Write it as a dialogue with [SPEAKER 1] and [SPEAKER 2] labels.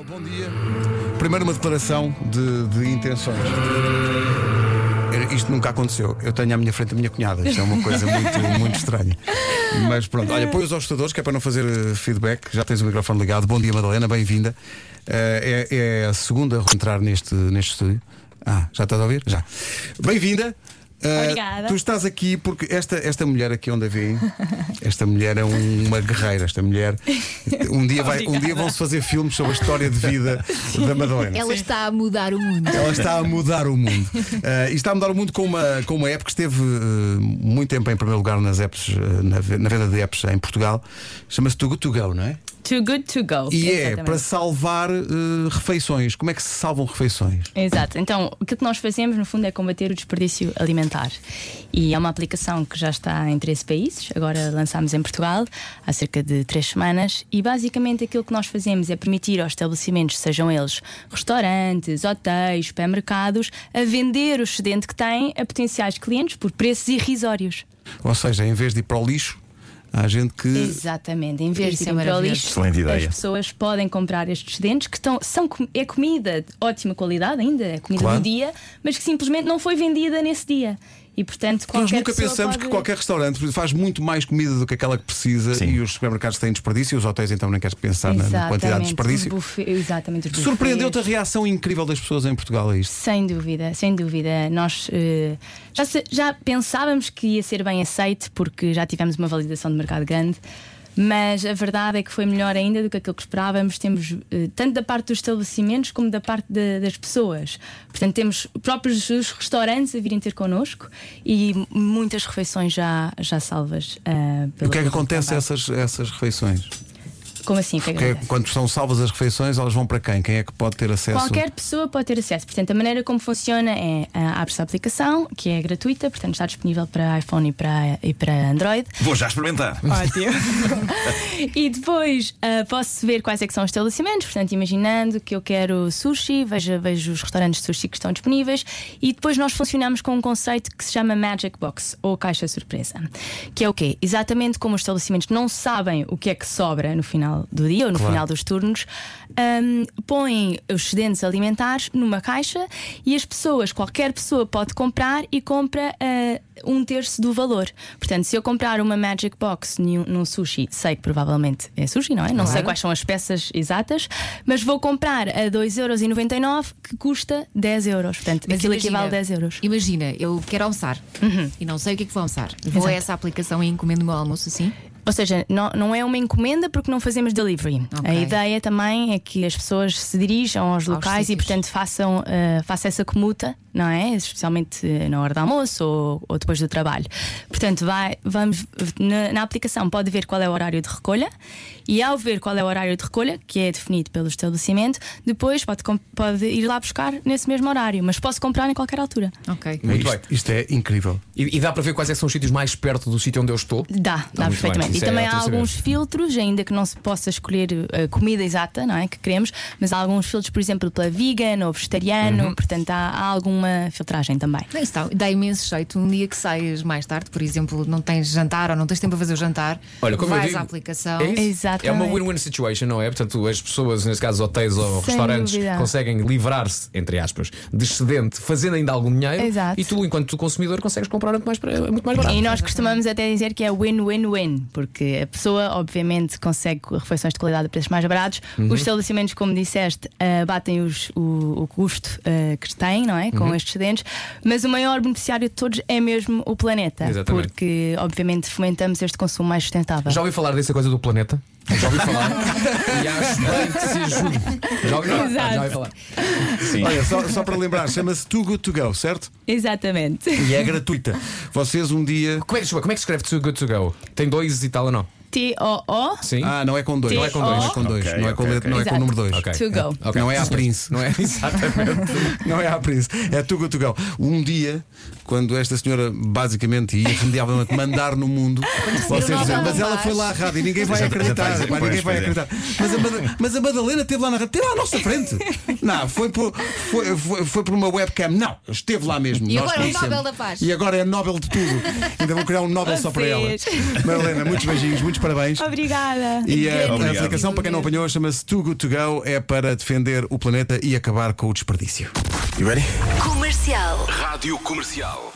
[SPEAKER 1] Bom dia. Primeiro uma declaração de, de intenções. Isto nunca aconteceu. Eu tenho à minha frente a minha cunhada. Isto é uma coisa muito, muito estranha. Mas pronto, olha, põe os assustadores, que é para não fazer eh, feedback. Já tens o microfone ligado. Bom dia, Madalena, bem-vinda. Eh, é, é a segunda a entrar neste, neste estúdio. Ah, já estás a ouvir? Já. Bem-vinda. Eh,
[SPEAKER 2] Obrigada.
[SPEAKER 1] tu estás aqui porque esta, esta mulher aqui onde a vêem, esta mulher é um- uma guerreira. Esta mulher, um dia, vai, um dia vão-se fazer filmes sobre a história de vida da Madalena.
[SPEAKER 3] Ela está a mudar o mundo.
[SPEAKER 1] Ela está a mudar o mundo. Eh, e está a mudar o mundo com uma, com uma app que esteve eh, muito tempo em primeiro lugar nas apps, eh, na, na venda de apps em Portugal. Chama-se Good To Go, não é?
[SPEAKER 2] Too good to go.
[SPEAKER 1] E é
[SPEAKER 2] Exatamente.
[SPEAKER 1] para salvar eh, refeições. Como é que se salvam refeições?
[SPEAKER 2] Exato. Então, aquilo que nós fazemos, no fundo, é combater o desperdício alimentar. E é uma aplicação que já está em 13 países, agora lançámos em Portugal há cerca de 3 semanas. E basicamente aquilo que nós fazemos é permitir aos estabelecimentos, sejam eles restaurantes, hotéis, supermercados, a vender o excedente que têm a potenciais clientes por preços irrisórios.
[SPEAKER 1] Ou seja, em vez de ir para o lixo, há gente que.
[SPEAKER 2] Exatamente, em vez de
[SPEAKER 3] é
[SPEAKER 2] ir para o
[SPEAKER 3] maravilhoso.
[SPEAKER 2] lixo,
[SPEAKER 4] Excelente ideia.
[SPEAKER 2] as pessoas podem comprar estes excedentes que estão, são, é comida de ótima qualidade ainda, é comida
[SPEAKER 1] Claro.
[SPEAKER 2] do dia, mas que simplesmente não foi vendida nesse dia. E portanto,
[SPEAKER 1] Nós nunca pensamos
[SPEAKER 2] pode...
[SPEAKER 1] que qualquer restaurante faz muito mais comida do que aquela que precisa
[SPEAKER 4] Sim.
[SPEAKER 1] e os supermercados têm desperdício e os hotéis então nem queres pensar na, na quantidade de
[SPEAKER 2] Exatamente,
[SPEAKER 1] desperdício.
[SPEAKER 2] os buffet- exatamente,
[SPEAKER 1] Surpreendeu-te a reação incrível das pessoas em Portugal a isto?
[SPEAKER 2] Sem dúvida, sem dúvida. Nós eh, já, se- já pensávamos que ia ser bem aceito porque já tivemos uma validação de mercado grande. Mas a verdade é que foi melhor ainda do que aquilo que esperávamos. Temos eh, tanto da parte dos estabelecimentos como da parte da- das pessoas. Portanto, temos próprios os restaurantes a virem ter connosco e muitas refeições já, já salvas. ah,
[SPEAKER 1] O que é que acontece a essas, essas refeições?
[SPEAKER 2] Como assim? Que é que
[SPEAKER 1] Que é-
[SPEAKER 2] acontece?
[SPEAKER 1] quando são salvas as refeições, elas vão para quem? Quem é que pode ter acesso?
[SPEAKER 2] Qualquer pessoa pode ter acesso. Portanto, a maneira como funciona é abre-se a aplicação, que é gratuita, portanto está disponível para iPhone e para, e para Android.
[SPEAKER 4] Vou já experimentar.
[SPEAKER 2] Ótimo. e depois ah, posso ver quais é que são os estabelecimentos, portanto, imaginando que eu quero sushi, vejo, vejo os restaurantes de sushi que estão disponíveis e depois nós funcionamos com um conceito que se chama Magic Box ou caixa surpresa. Que é o quê? Exatamente como os estabelecimentos não sabem o que é que sobra no final do dia ou no
[SPEAKER 1] Claro.
[SPEAKER 2] final dos turnos, ahm, põem os excedentes alimentares numa caixa e as pessoas, qualquer pessoa pode comprar e compra ah, um terço do valor. Portanto, se eu comprar uma Magic Box num, num sushi, sei que provavelmente é sushi, não é? Não sei quais são as peças exatas, mas vou comprar a 2,99€ que custa 10 euros. Portanto,
[SPEAKER 3] Mas
[SPEAKER 2] aquilo
[SPEAKER 3] imagina-
[SPEAKER 2] equivale a 10 euros.
[SPEAKER 3] Imagina, eu quero almoçar e não sei o que é que vou almoçar. Vou
[SPEAKER 2] Exato.
[SPEAKER 3] a essa aplicação e encomendo o meu almoço assim.
[SPEAKER 2] Ou seja, não, não é uma encomenda porque não fazemos delivery.
[SPEAKER 3] Ok.
[SPEAKER 2] A ideia também é que as pessoas se dirijam aos locais e,
[SPEAKER 3] sítios.
[SPEAKER 2] portanto, façam, eh, façam essa comuta, não é? Especialmente eh, na hora do almoço ou, ou depois do trabalho. Portanto, vai, vamos na, na aplicação pode ver qual é o horário de recolha e, ao ver qual é o horário de recolha, que é definido pelo estabelecimento, depois pode, pode ir lá buscar nesse mesmo horário, mas posso comprar em qualquer altura.
[SPEAKER 3] Ok.
[SPEAKER 5] Muito
[SPEAKER 1] isto,
[SPEAKER 5] bem.
[SPEAKER 1] isto é incrível.
[SPEAKER 5] E, e dá para ver quais é que são os sítios mais perto do sítio onde eu estou?
[SPEAKER 2] Dá, dá
[SPEAKER 5] muito
[SPEAKER 2] perfeitamente.
[SPEAKER 5] bem.
[SPEAKER 2] E
[SPEAKER 5] é
[SPEAKER 2] também há
[SPEAKER 5] ótimo saber.
[SPEAKER 2] alguns filtros, ainda que não se possa escolher a comida exata, não é? Que queremos, mas há alguns filtros, por exemplo, pela vegan ou vegetariano,
[SPEAKER 5] Uhum.
[SPEAKER 2] portanto há, há alguma filtragem também.
[SPEAKER 3] Bem, isso dá, dá imenso jeito. Um dia que saias mais tarde, por exemplo, não tens jantar ou não tens tempo a fazer o jantar,
[SPEAKER 5] Olha, como eu
[SPEAKER 3] vais
[SPEAKER 5] digo,
[SPEAKER 3] à aplicação.
[SPEAKER 5] É, isso? É uma win-win situation, não é? Portanto, as pessoas, nesse caso hotéis ou
[SPEAKER 2] Sem
[SPEAKER 5] restaurantes,
[SPEAKER 2] dúvida.
[SPEAKER 5] conseguem livrar-se, entre aspas, de excedente, fazendo ainda algum dinheiro.
[SPEAKER 2] Exato.
[SPEAKER 5] E tu, enquanto consumidor, consegues comprar muito mais, para- muito mais barato.
[SPEAKER 2] E nós costumamos até dizer que é win-win-win, porque a pessoa, obviamente, consegue refeições de qualidade a preços mais baratos.
[SPEAKER 5] Uhum.
[SPEAKER 2] Os estabelecimentos, como disseste, ah, batem os- o, o custo ah, que têm, não é? Com
[SPEAKER 5] Uhum.
[SPEAKER 2] estes excedentes, mas o maior beneficiário de todos é mesmo o planeta,
[SPEAKER 5] Exatamente.
[SPEAKER 2] porque, obviamente, fomentamos este consumo mais sustentável.
[SPEAKER 5] Já ouvi falar dessa coisa do planeta? Já ouvi falar. e acho bem que se ajude. Já ouvi,
[SPEAKER 2] Exato.
[SPEAKER 5] já ouvi falar.
[SPEAKER 4] Sim.
[SPEAKER 1] Olha, só, só para lembrar, chama-se Too Good To Go, certo?
[SPEAKER 2] Exatamente.
[SPEAKER 1] E é gratuita. Vocês um dia.
[SPEAKER 5] Como é, que, como é que se escreve Too Good To Go? Tem dois e tal ou não?
[SPEAKER 2] T-O-O.
[SPEAKER 5] Sim.
[SPEAKER 1] Ah, não é com dois.
[SPEAKER 2] Não é com
[SPEAKER 1] Não
[SPEAKER 2] dois.
[SPEAKER 1] é com dois. Não é com, letra- não é com o
[SPEAKER 2] ok.
[SPEAKER 1] número dois.
[SPEAKER 2] To go.
[SPEAKER 5] Ok.
[SPEAKER 1] Não é a. Prince.
[SPEAKER 5] Não é? Exatamente.
[SPEAKER 1] Não é a Prince, é Too Good To Go. Um dia, quando esta senhora basicamente e irremediavelmente mandar no mundo, vocês dizem, mas ela
[SPEAKER 3] Paz."
[SPEAKER 1] foi lá à rádio e ninguém vai acreditar. ninguém vai
[SPEAKER 4] é.
[SPEAKER 1] acreditar. Mas a, Mada- mas a Madalena esteve lá na rádio, esteve lá à nossa frente. Não, foi por, foi, foi, foi por uma webcam. Não, esteve lá mesmo.
[SPEAKER 3] E
[SPEAKER 1] Nós
[SPEAKER 3] agora é. Nobel da Paz.
[SPEAKER 1] E agora é Nobel de tudo. Ainda vou criar um Nobel só para ela.
[SPEAKER 2] Vocês.
[SPEAKER 1] Madalena, muitos beijinhos, muitos parabéns.
[SPEAKER 2] Obrigada.
[SPEAKER 1] E a, a
[SPEAKER 4] Obrigado.
[SPEAKER 1] aplicação, para quem não apanhou, chama-se Too Good To Go, é para defender o planeta e acabar com o desperdício.
[SPEAKER 4] You ready?
[SPEAKER 6] Comercial.
[SPEAKER 7] Rádio Comercial.